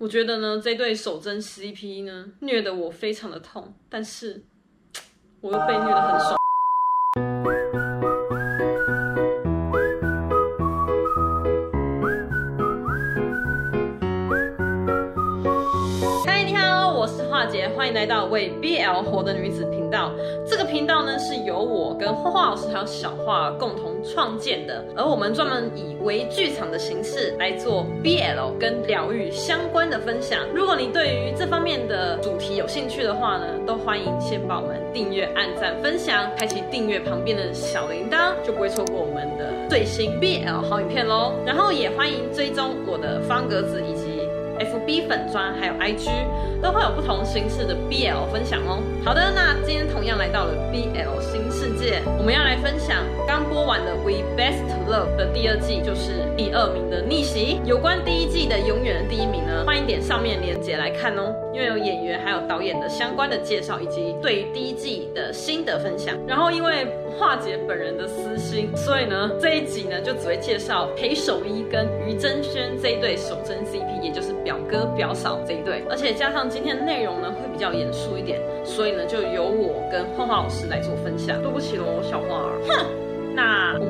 我觉得呢，这对手真 CP 呢，虐得我非常的痛，但是我又被虐得很爽。嗨，你好，我是华姐欢迎来到为 BL 活的女子频道。频道呢，是由我跟花花老师还有小花共同创建的，而我们专门以微剧场的形式来做 BL 跟疗愈相关的分享。如果你对于这方面的主题有兴趣的话呢，都欢迎先帮我们订阅、按赞、分享，开启订阅旁边的小铃铛，就不会错过我们的最新 BL 好影片喽。然后也欢迎追踪我的方格子以及。FB 粉砖还有 IG 都会有不同形式的 BL 分享哦。好的，那今天同样来到了 BL 新世界，我们要来分享刚播完的《We Best Love》的第二季，就是第二名的逆袭。有关第一季的永远的第一名呢，欢迎点上面链接来看哦，因为有演员还有导演的相关的介绍，以及对于第一季的心得分享。然后因为樺姐本人的私心，所以呢这一集呢就只会介绍裴守一跟于真轩这一对手真 CP，也就是。表哥表嫂这一对，而且加上今天的内容呢，会比较严肃一点，所以呢，就由我跟花花老师来做分享。对不起喽，小花儿。哼，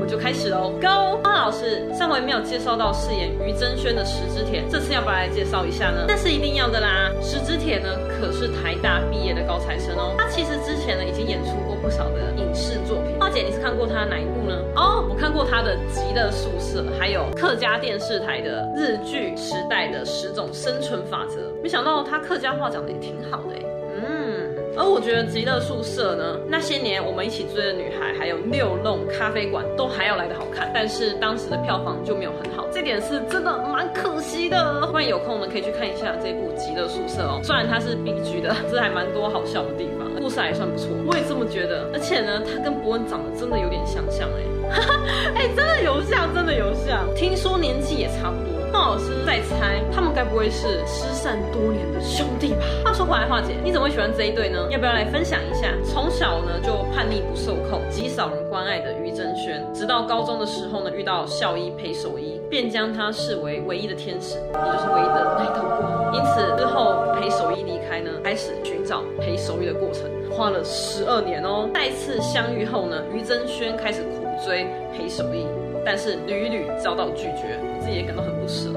就开始喽。Go，花老师，上回没有介绍到饰演于真轩的石之田，这次要不要来介绍一下呢？那是一定要的啦。石之田呢，可是台大毕业的高材生哦。他其实之前呢，已经演出过不少的影视作品。樺姐，你是看过他哪一部呢？哦，我看过他的《极乐宿舍》，还有客家电视台的日剧时代的十种生存法则。没想到他客家话讲得也挺好的，嗯。而我觉得《极乐宿舍》呢，那些年我们一起追的女孩，还有六弄咖啡馆，都还要来得好看。但是当时的票房就没有很好，这点是真的蛮可惜的。欢迎有空呢，可以去看一下这部《极乐宿舍》哦。虽然它是 B G 的，这还蛮多好笑的地方。故事还算不错，我也这么觉得。而且呢，他跟博恩长得真的有点像像哎，哈哈，哎，真的有像，真的有像。听说年纪也差不多。樺老师在猜，他们该不会是失散多年的兄弟吧？话说回来，樺姐，你怎么会喜欢这一对呢？要不要来分享一下？从小呢就叛逆不受控，极少人关爱的于真轩，直到高中的时候呢遇到校医裴守一，便将他视为唯一的天使，也就是唯一的那道光。因此之后裴守一离开呢，开始寻找裴守一的过程，花了十二年哦。再次相遇后呢，于真轩开始苦追裴守一。但是屡屡遭到拒绝，自己也感到很不舍。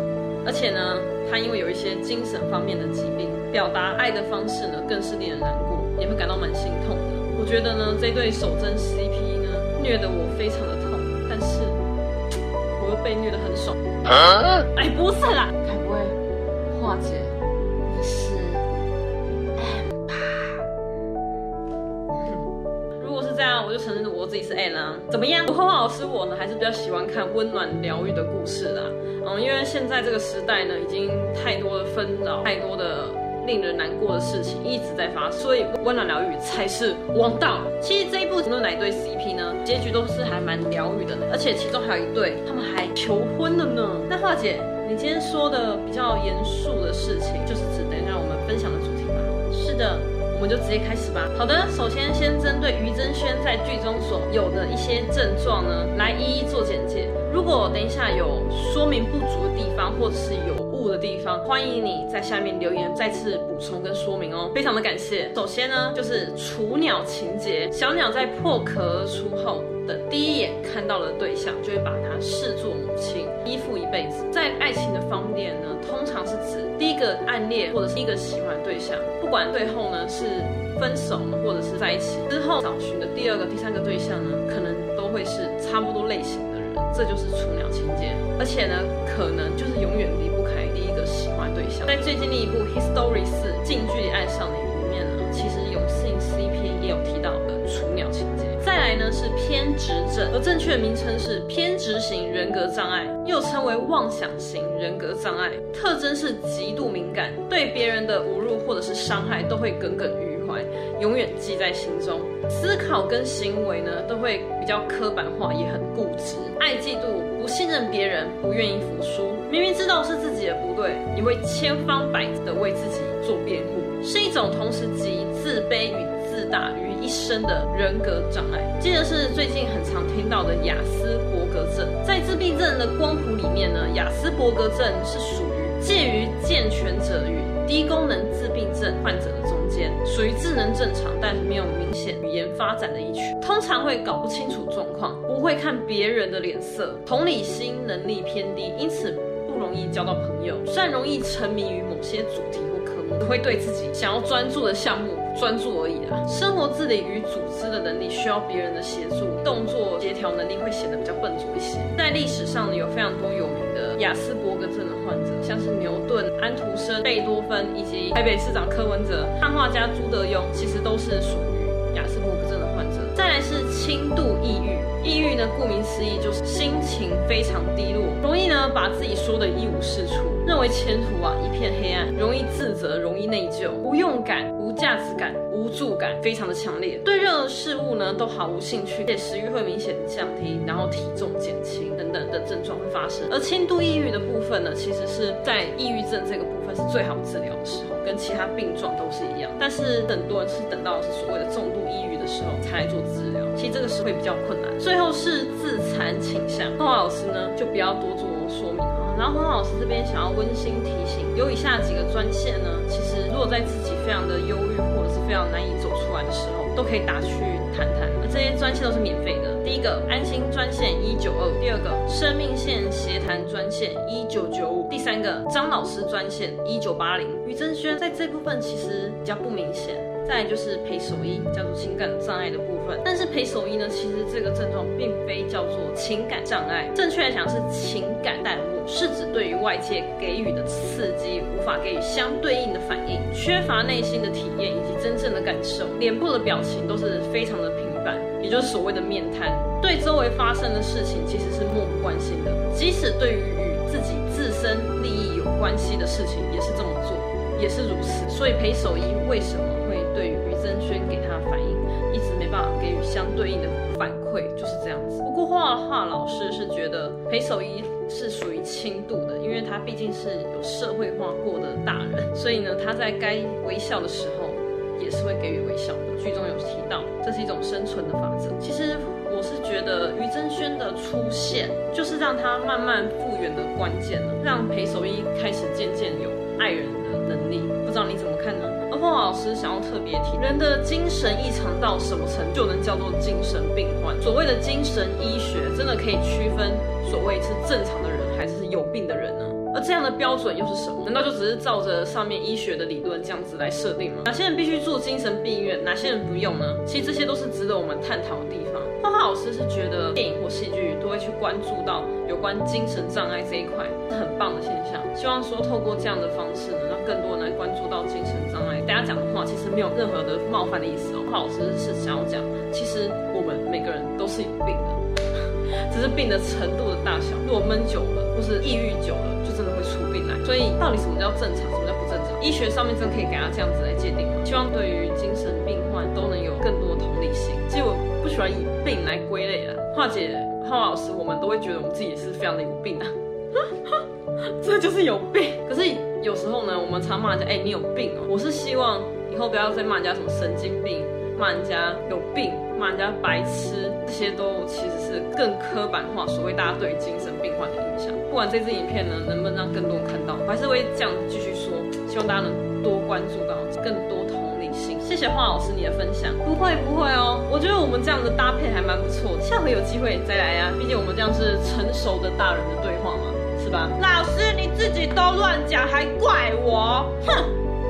而且呢，他因为有一些精神方面的疾病，表达爱的方式呢，更是令人难过，也会感到蛮心痛的。我觉得呢，这对手真 CP 呢，虐得我非常的痛，但是我又被虐得很爽。啊、哎，不是啦，该不会樺姐？自己是 A 啦，怎么样？花花老师我呢，还是比较喜欢看温暖疗愈的故事啦。嗯，因为现在这个时代呢，已经太多的纷扰，太多的令人难过的事情一直在发生，所以温暖疗愈才是王道。其实这一部无论哪一对 CP 呢，结局都是还蛮疗愈的，而且其中还有一对，他们还求婚了呢。那樺姐，你今天说的比较严肃的事情，就是指等一下我们分享的主题吧？是的。我们就直接开始吧。好的，首先先针对于真轩在剧中所有的一些症状呢，来一一做简介。如果等一下有说明不足的地方，或是有的地方，欢迎你在下面留言再次补充跟说明哦，非常的感谢。首先呢，就是雏鸟情节，小鸟在破壳而出后的第一眼看到了对象，就会把它视作母亲，依附一辈子。在爱情的方面呢，通常是指第一个暗恋或者是一个喜欢对象，不管最后呢是分手或者是在一起之后找寻的第二个、第三个对象呢，可能都会是差不多类型，这就是雏鸟情节。而且呢，可能就是永远离不开第一个喜欢对象。在最近的一部《History 四近距离爱上你》里面呢，其实永信 CP 也有提到的雏鸟情节。再来呢是偏执症，而正确的名称是偏执型人格障碍，又称为妄想型人格障碍，特征是极度敏感，对别人的侮辱或者是伤害都会耿耿于，永远记在心中。思考跟行为呢都会比较刻板化，也很固执，爱嫉妒，不信任别人，不愿意服输。明明知道是自己的不对，也会千方百计的为自己做辩护，是一种同时集自卑与自大于一身的人格障碍，接着是最近很常听到的雅斯伯格症。在自闭症的光谱里面呢，雅斯伯格症是属于介于健全者与低功能自闭症患者的属于智能正常但是没有明显语言发展的一群，通常会搞不清楚状况，不会看别人的脸色，同理心能力偏低，因此不容易交到朋友，虽然容易沉迷于某些主题或科目，只会对自己想要专注的项目。专注而已啦。生活自理与组织的能力需要别人的协助，动作协调能力会显得比较笨拙一些。在历史上呢，有非常多有名的雅斯伯格症的患者，像是牛顿、安徒生、贝多芬以及台北市长柯文哲、汉画家朱德庸，其实都是属于雅斯伯格症的患者。再来是轻度抑郁，抑郁呢，顾名思义就是心情非常低落，容易呢把自己说的一无是处，认为前途啊一片黑暗，容易自责，容易内疚，无用感。无价值感、无助感非常的强烈，对任何事物呢都毫无兴趣，且食欲会明显降低，然后体重减轻等等的症状会发生。而轻度抑郁的部分呢，其实是在抑郁症这个部分是最好治疗的，跟其他病状都是一样。但是很多人是等到是所谓的重度抑郁的时候才来做治疗，其实这个是会比较困难。最后是自残倾向，花花老师呢就不要多做说明了。然后花花老师这边想要温馨提醒，有以下几个专线呢，其实如果在自己非常的忧郁或者是非常难以时候，都可以打去谈谈。而这些专线都是免费的。第一个安心专线一九二，第二个生命线协谈专线一九九五，第三个张老师专线一九八零。于真轩在这部分其实比较不明显。再来就是陪手艺，叫做情感障碍的部分。但是裴守一呢，其实这个症状并非叫做情感障碍，正确来讲是情感淡漠，是指对于外界给予的刺激无法给予相对应的反应，缺乏内心的体验以及真正的感受，脸部的表情都是非常的平凡，也就是所谓的面瘫。对周围发生的事情其实是漠不关心的，即使对于与自己自身利益有关系的事情也是这么做，也是如此。所以裴守一为什么？相对应的反馈，就是这样子。不过画画老师是觉得裴守一是属于轻度的，因为他毕竟是有社会化过的大人，所以呢，他在该微笑的时候也是会给予微笑的。剧中有提到，这是一种生存的法则。其实我是觉得于真轩的出现，就是让他慢慢复原的关键了，让裴守一开始渐渐有爱人的能力。不知道你怎么看呢？霍老师想要特别提，人的精神异常到什么程度就能叫做精神病患？所谓的精神医学，真的可以区分所谓是正常的人还是有病的人呢？而这样的标准又是什么？难道就只是照着上面医学的理论这样子来设定吗？哪些人必须住精神病院，哪些人不用呢？其实这些都是值得我们探讨的地方。花花老师是觉得电影或戏剧都会去关注到有关精神障碍这一块，是很棒的现象。希望说透过这样的方式呢，让更多人来关注到精神讲的话其实没有任何的冒犯的意思哦。花花老师是想要讲，其实我们每个人都是有病的，只是病的程度的大小。如果闷久了或是抑郁久了，就真的会出病来。所以到底什么叫正常，什么叫不正常？医学上面真的可以给他这样子来界定吗？希望对于精神病患都能有更多的同理心。其实我不喜欢以病来归类啊，化姐、浩老师，我们都会觉得我们自己也是非常的有病啊，这就是有病。可是有时候呢，我们常骂人家，哎、你有病哦。我是希望以后不要再骂人家什么神经病，骂人家有病，骂人家白痴，这些都其实是更刻板化，所谓大家对于精神病患的印象。不管这支影片呢，能不能让更多人看到，我还是会这样继续说，希望大家能多关注到更多同理心。谢谢花老师你的分享，不会不会哦，我觉得我们这样的搭配还蛮不错的，下回有机会再来呀，毕竟我们这样是成熟的大人的对话，吧？老师你自己都乱讲还怪我，哼！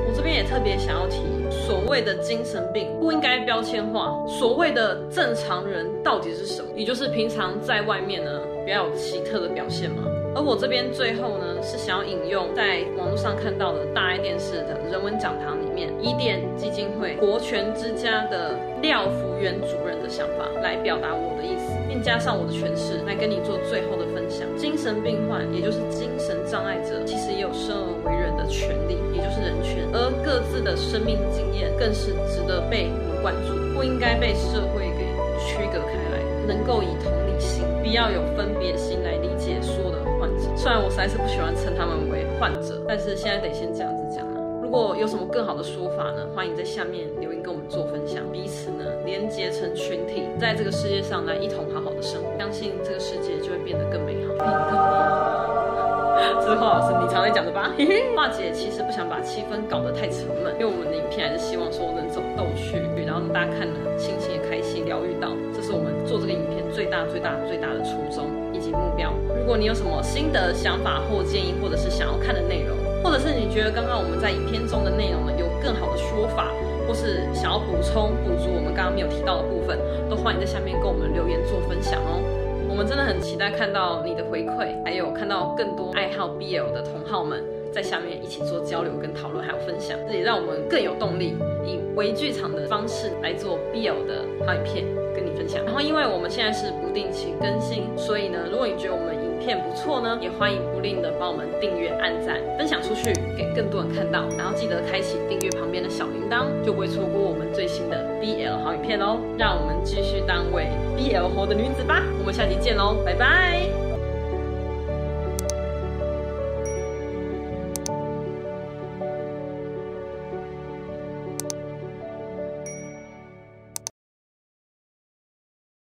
我这边也特别想要提，所谓的精神病不应该标签化，所谓的正常人到底是什么？也就是平常在外面呢，比较有奇特的表现吗？而我这边最后呢，是想要引用在网络上看到的大爱电视的人文讲堂里面，伊甸基金会国权之家的廖福元主任的想法，来表达我的意思，并加上我的诠释，来跟你做最后的分享。精神病患，也就是精神障碍者，其实也有生而为人的权利，也就是人权，而各自的生命经验更是值得被我们关注，不应该被社会给区隔开来，能够以同理心，不要有分别心来理解说的患者。虽然我实在是不喜欢称他们为患者，但是现在得先这样子讲。果有什么更好的说法呢？欢迎在下面留言跟我们做分享，彼此呢连结成群体，在这个世界上来一同好好的生活，相信这个世界就会变得更美好，比你更好。这是华老师你常在讲的吧？华姐其实不想把气氛搞得太沉闷，因为我们的影片还是希望说能走逗趣，然后大家看了心情也开心，疗愈到，这是我们做这个影片最大最大最大的初衷以及目标。如果你有什么新的想法或建议，或者是想要看的内容，或者是你觉得刚刚我们在影片中的内容呢有更好的说法，或是想要补充补足我们刚刚没有提到的部分，都欢迎在下面跟我们留言做分享哦。我们真的很期待看到你的回馈，还有看到更多爱好 BL 的同好们在下面一起做交流跟讨论，还有分享，这也让我们更有动力，以微剧场的方式来做 BL 的影片跟你分享。然后，因为我们现在是不定期更新，所以呢，如果你觉得我们片不错呢，也欢迎不吝的帮我们订阅、按赞、分享出去，给更多人看到。然后记得开启订阅旁边的小铃铛，就不会错过我们最新的 BL 好影片哦。让我们继续当为 BL 活的女子吧，我们下期见喽，拜拜。